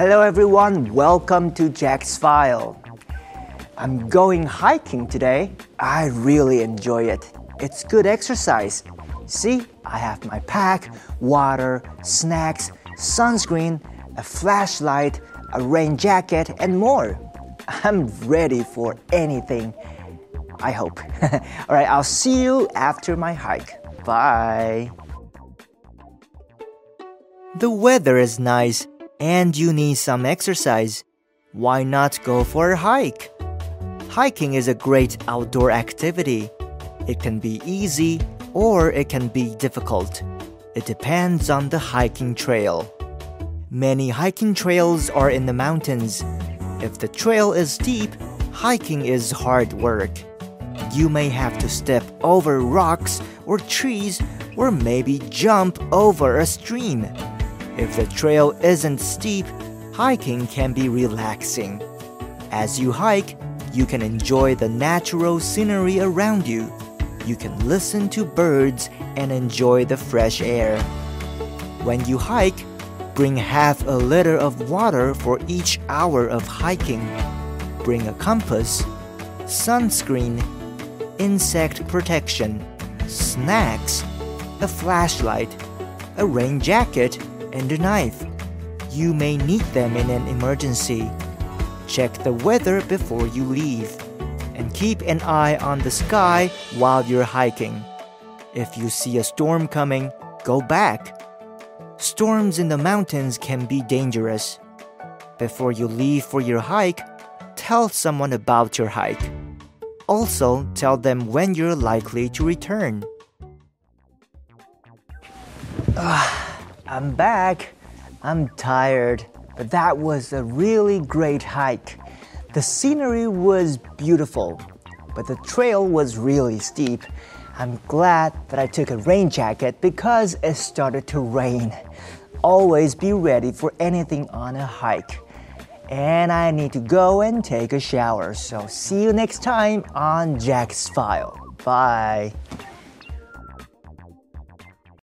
Hello everyone, welcome to Jack's File. I'm going hiking today. I really enjoy it. It's good exercise. See, I have my pack, water, snacks, sunscreen, a flashlight, a rain jacket, and more. I'm ready for anything. I hope. All right, I'll see you after my hike. Bye. The weather is nice and you need some exercise. Why not go for a hike? Hiking is a great outdoor activity. It can be easy or it can be difficult. It depends on the hiking trail. Many hiking trails are in the mountains. If the trail is steep, hiking is hard work. You may have to step over rocks or trees or maybe jump over a stream. If the trail isn't steep, hiking can be relaxing. As you hike, you can enjoy the natural scenery around you. You can listen to birds and enjoy the fresh air. When you hike, bring half a liter of water for each hour of hiking. Bring a compass, sunscreen, insect protection, snacks, a flashlight, a rain jacket, and a knife. You may need them in an emergency. Check the weather before you leave. And keep an eye on the sky while you're hiking. If you see a storm coming, go back. Storms in the mountains can be dangerous. Before you leave for your hike, tell someone about your hike. Also, tell them when you're likely to return. Ah, I'm back. I'm tired, but that was a really great hike. The scenery was beautiful, but the trail was really steep. I'm glad that I took a rain jacket because it started to rain. Always be ready for anything on a hike. And I need to go and take a shower. So see you next time on Jack's File. Bye.